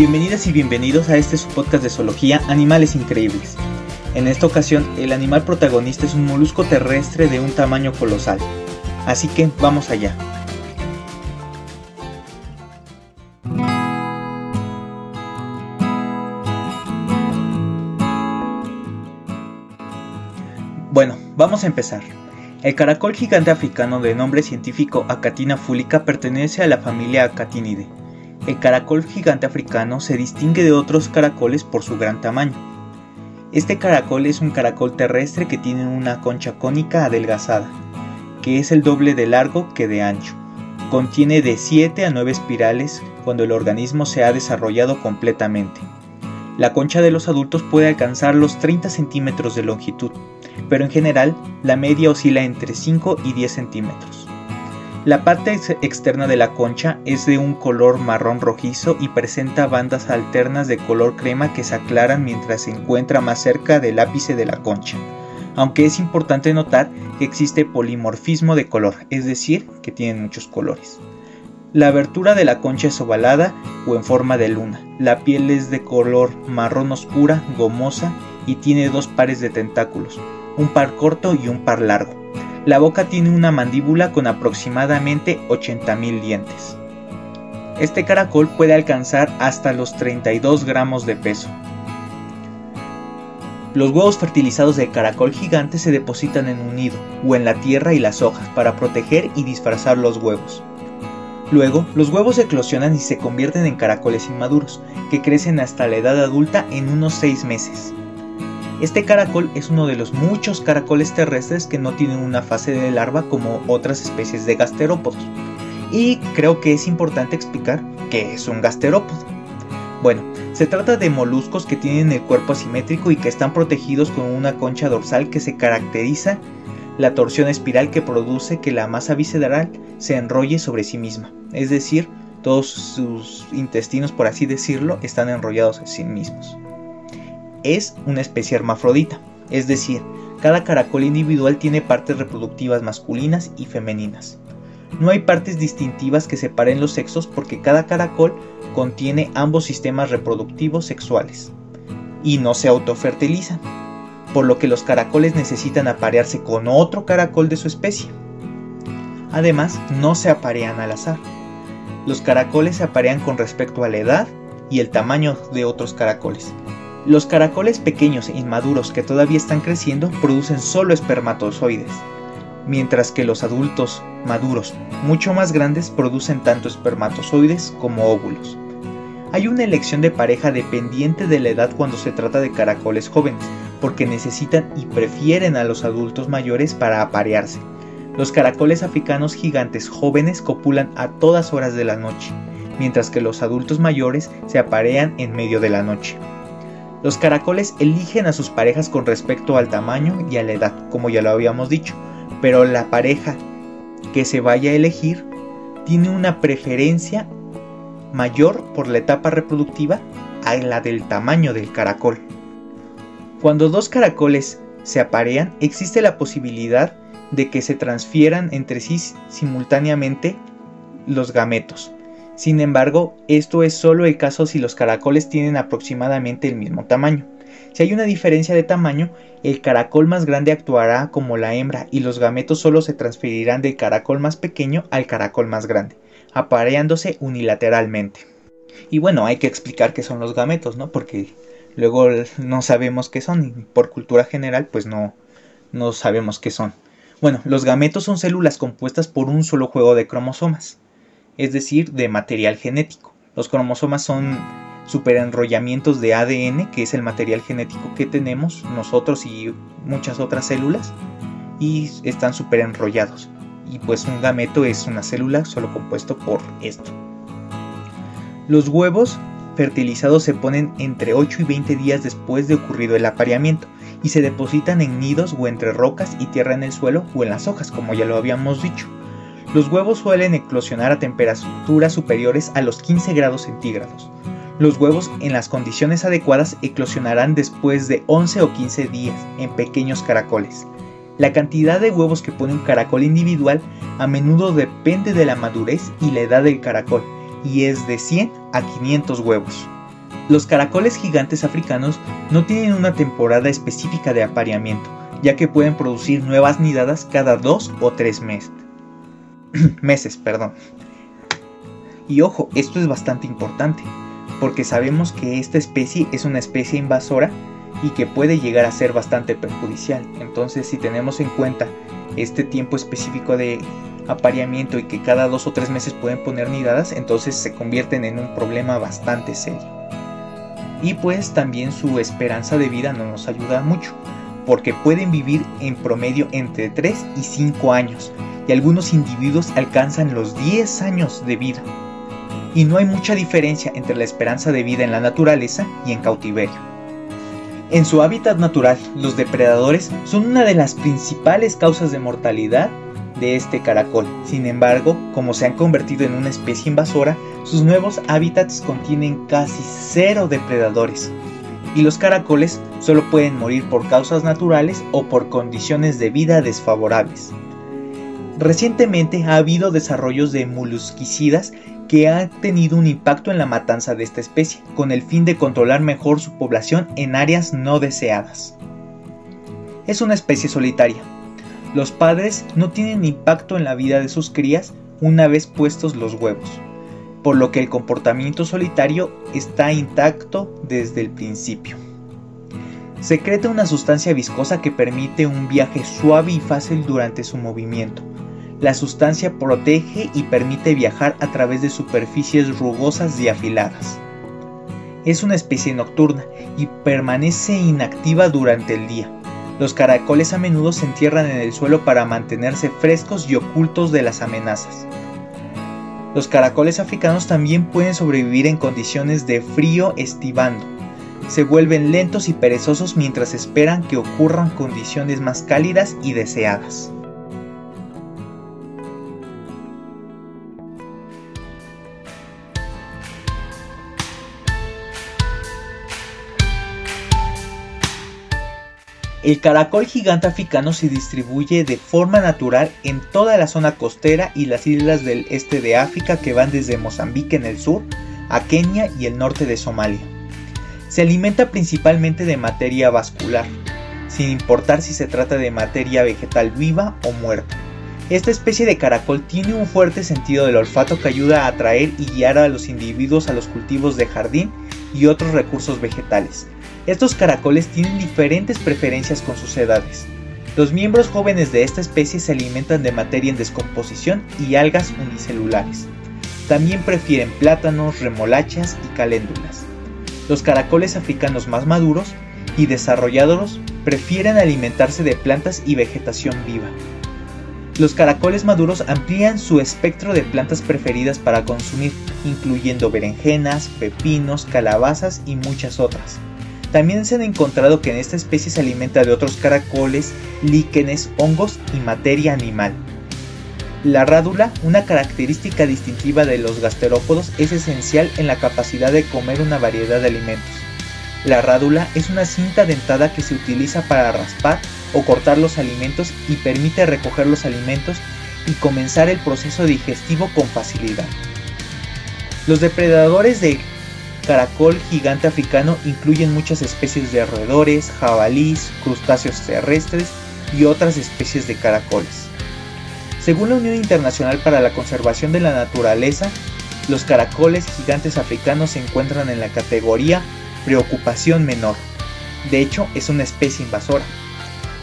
Bienvenidas y bienvenidos a este su podcast de zoología Animales Increíbles. En esta ocasión, el animal protagonista es un molusco terrestre de un tamaño colosal. Así que vamos allá. Bueno, vamos a empezar. El caracol gigante africano de nombre científico Acatina fulica pertenece a la familia Acatinidae. El caracol gigante africano se distingue de otros caracoles por su gran tamaño. Este caracol es un caracol terrestre que tiene una concha cónica adelgazada, que es el doble de largo que de ancho. Contiene de 7 a 9 espirales cuando el organismo se ha desarrollado completamente. La concha de los adultos puede alcanzar los 30 centímetros de longitud, pero en general la media oscila entre 5 y 10 centímetros. La parte externa de la concha es de un color marrón rojizo y presenta bandas alternas de color crema que se aclaran mientras se encuentra más cerca del ápice de la concha, aunque es importante notar que existe polimorfismo de color, es decir, que tienen muchos colores. La abertura de la concha es ovalada o en forma de luna. La piel es de color marrón oscura, gomosa y tiene dos pares de tentáculos, un par corto y un par largo. La boca tiene una mandíbula con aproximadamente 80.000 dientes. Este caracol puede alcanzar hasta los 32 gramos de peso. Los huevos fertilizados del caracol gigante se depositan en un nido o en la tierra y las hojas para proteger y disfrazar los huevos. Luego, los huevos eclosionan y se convierten en caracoles inmaduros, que crecen hasta la edad adulta en unos 6 meses. Este caracol es uno de los muchos caracoles terrestres que no tienen una fase de larva como otras especies de gasterópodos. Y creo que es importante explicar qué es un gasterópodo. Bueno, se trata de moluscos que tienen el cuerpo asimétrico y que están protegidos con una concha dorsal que se caracteriza la torsión espiral que produce que la masa visceral se enrolle sobre sí misma. Es decir, todos sus intestinos, por así decirlo, están enrollados en sí mismos. Es una especie hermafrodita, es decir, cada caracol individual tiene partes reproductivas masculinas y femeninas. No hay partes distintivas que separen los sexos porque cada caracol contiene ambos sistemas reproductivos sexuales y no se autofertilizan por lo que los caracoles necesitan aparearse con otro caracol de su especie. Además, no se aparean al azar. Los caracoles se aparean con respecto a la edad y el tamaño de otros caracoles. Los caracoles pequeños e inmaduros que todavía están creciendo producen solo espermatozoides, mientras que los adultos maduros, mucho más grandes, producen tanto espermatozoides como óvulos. Hay una elección de pareja dependiente de la edad cuando se trata de caracoles jóvenes, porque necesitan y prefieren a los adultos mayores para aparearse. Los caracoles africanos gigantes jóvenes copulan a todas horas de la noche, mientras que los adultos mayores se aparean en medio de la noche. Los caracoles eligen a sus parejas con respecto al tamaño y a la edad, como ya lo habíamos dicho, pero la pareja que se vaya a elegir tiene una preferencia mayor por la etapa reproductiva a la del tamaño del caracol. Cuando dos caracoles se aparean, existe la posibilidad de que se transfieran entre sí simultáneamente los gametos. Sin embargo, esto es solo el caso si los caracoles tienen aproximadamente el mismo tamaño. Si hay una diferencia de tamaño, el caracol más grande actuará como la hembra y los gametos solo se transferirán del caracol más pequeño al caracol más grande apareándose unilateralmente. Y bueno, hay que explicar qué son los gametos, ¿no? Porque luego no sabemos qué son y por cultura general pues no, no sabemos qué son. Bueno, los gametos son células compuestas por un solo juego de cromosomas, es decir, de material genético. Los cromosomas son superenrollamientos de ADN, que es el material genético que tenemos nosotros y muchas otras células, y están superenrollados y pues un gameto es una célula solo compuesto por esto. Los huevos fertilizados se ponen entre 8 y 20 días después de ocurrido el apareamiento y se depositan en nidos o entre rocas y tierra en el suelo o en las hojas, como ya lo habíamos dicho. Los huevos suelen eclosionar a temperaturas superiores a los 15 grados centígrados. Los huevos en las condiciones adecuadas eclosionarán después de 11 o 15 días en pequeños caracoles. La cantidad de huevos que pone un caracol individual a menudo depende de la madurez y la edad del caracol, y es de 100 a 500 huevos. Los caracoles gigantes africanos no tienen una temporada específica de apareamiento, ya que pueden producir nuevas nidadas cada dos o tres meses. meses. Perdón. Y ojo, esto es bastante importante, porque sabemos que esta especie es una especie invasora y que puede llegar a ser bastante perjudicial. Entonces, si tenemos en cuenta este tiempo específico de apareamiento y que cada dos o tres meses pueden poner nidadas, entonces se convierten en un problema bastante serio y pues también su esperanza de vida no nos ayuda mucho, porque pueden vivir en promedio entre 3 y 5 años, y algunos individuos alcanzan los 10 años de vida. Y no hay mucha diferencia entre la esperanza de vida en la naturaleza y en cautiverio. En su hábitat natural, los depredadores son una de las principales causas de mortalidad de este caracol. Sin embargo, como se han convertido en una especie invasora, sus nuevos hábitats contienen casi cero depredadores. Y los caracoles solo pueden morir por causas naturales o por condiciones de vida desfavorables. Recientemente ha habido desarrollos de molusquicidas que han tenido un impacto en la matanza de esta especie, con el fin de controlar mejor su población en áreas no deseadas. Es una especie solitaria, los padres no tienen impacto en la vida de sus crías una vez puestos los huevos, por lo que el comportamiento solitario está intacto desde el principio. Secreta una sustancia viscosa que permite un viaje suave y fácil durante su movimiento. La sustancia protege y permite viajar a través de superficies rugosas y afiladas. Es una especie nocturna y permanece inactiva durante el día los caracoles a menudo se entierran en el suelo para mantenerse frescos y ocultos de las amenazas. Los caracoles africanos también pueden sobrevivir en condiciones de frío estivando. Se vuelven lentos y perezosos mientras esperan que ocurran condiciones más cálidas y deseadas. El caracol gigante africano se distribuye de forma natural en toda la zona costera y las islas del este de África que van desde Mozambique en el sur a Kenia y el norte de Somalia. Se alimenta principalmente de materia vascular, sin importar si se trata de materia vegetal viva o muerta. Esta especie de caracol tiene un fuerte sentido del olfato que ayuda a atraer y guiar a los individuos a los cultivos de jardín y otros recursos vegetales, estos caracoles tienen diferentes preferencias con sus edades. Los miembros jóvenes de esta especie se alimentan de materia en descomposición y algas unicelulares. También prefieren plátanos, remolachas y caléndulas. Los caracoles africanos más maduros y desarrollados prefieren alimentarse de plantas y vegetación viva. Los caracoles maduros amplían su espectro de plantas preferidas para consumir, incluyendo berenjenas, pepinos, calabazas y muchas otras. También se han encontrado que en esta especie se alimenta de otros caracoles, líquenes, hongos y materia animal. La rádula, una característica distintiva de los gasterópodos, es esencial en la capacidad de comer una variedad de alimentos. La rádula es una cinta dentada que se utiliza para raspar o cortar los alimentos y permite recoger los alimentos y comenzar el proceso digestivo con facilidad. Los depredadores de caracol gigante africano incluyen muchas especies de roedores, jabalís, crustáceos terrestres y otras especies de caracoles. Según la Unión Internacional para la Conservación de la Naturaleza, los caracoles gigantes africanos se encuentran en la categoría preocupación menor. De hecho, es una especie invasora.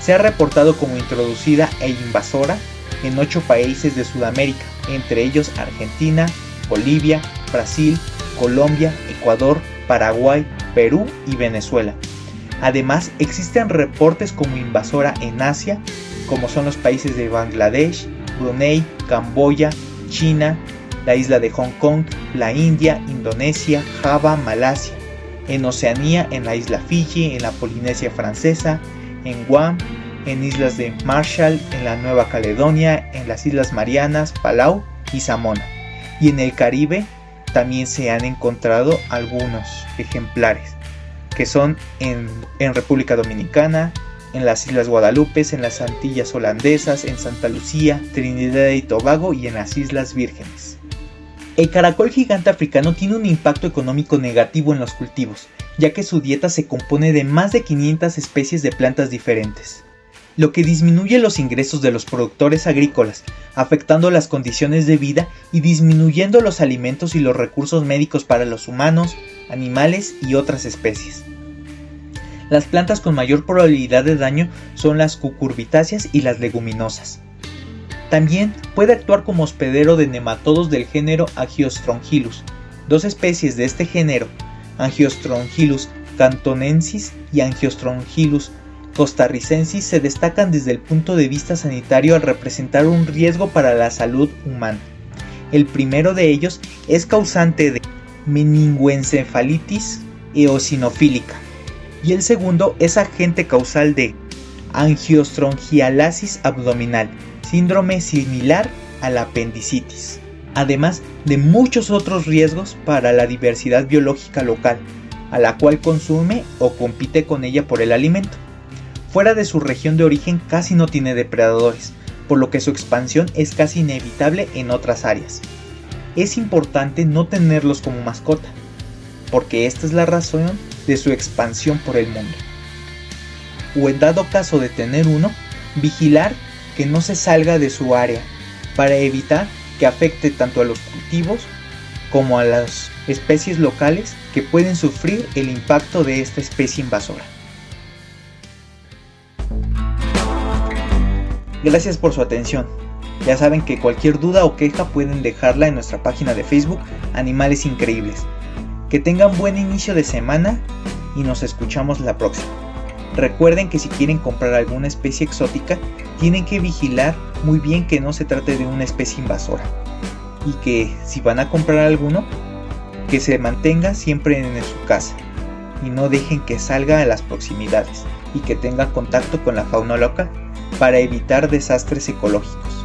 Se ha reportado como introducida e invasora en ocho países de Sudamérica, entre ellos Argentina, Bolivia, Brasil, Colombia, Ecuador, Paraguay, Perú y Venezuela. Además, existen reportes como invasora en Asia, como son los países de Bangladesh, Brunei, Camboya, China, la isla de Hong Kong, la India, Indonesia, Java, Malasia, en Oceanía, en la isla Fiji, en la Polinesia francesa, en Guam, en islas de Marshall, en la Nueva Caledonia, en las Islas Marianas, Palau y Samona, y en el Caribe, también se han encontrado algunos ejemplares que son en, República Dominicana, en las Islas Guadalupe, en las Antillas Holandesas, en Santa Lucía, Trinidad y Tobago y en las Islas Vírgenes. El caracol gigante africano tiene un impacto económico negativo en los cultivos, ya que su dieta se compone de más de 500 especies de plantas diferentes, lo que disminuye los ingresos de los productores agrícolas, afectando las condiciones de vida y disminuyendo los alimentos y los recursos médicos para los humanos, animales y otras especies. Las plantas con mayor probabilidad de daño son las cucurbitáceas y las leguminosas. También puede actuar como hospedero de nematodos del género Angiostrongyllus. Dos especies de este género, Angiostrongyllus cantonensis y Angiostrongyllus costarricensis, se destacan desde el punto de vista sanitario al representar un riesgo para la salud humana. El primero de ellos es causante de meningoencefalitis eosinofílica y el segundo es agente causal de angiostrongialasis abdominal, síndrome similar a la apendicitis, además de muchos otros riesgos para la diversidad biológica local, a la cual consume o compite con ella por el alimento. Fuera de su región de origen casi no tiene depredadores, por lo que su expansión es casi inevitable en otras áreas. Es importante no tenerlos como mascota, porque esta es la razón de su expansión por el mundo. O en dado caso de tener uno, vigilar que no se salga de su área para evitar que afecte tanto a los cultivos como a las especies locales que pueden sufrir el impacto de esta especie invasora. Gracias por su atención. Ya saben que cualquier duda o queja pueden dejarla en nuestra página de Facebook Animales Increíbles. Que tengan buen inicio de semana y nos escuchamos la próxima. Recuerden que si quieren comprar alguna especie exótica, tienen que vigilar muy bien que no se trate de una especie invasora. Y que si van a comprar alguno, que se mantenga siempre en su casa y no dejen que salga a las proximidades y que tenga contacto con la fauna local para evitar desastres ecológicos.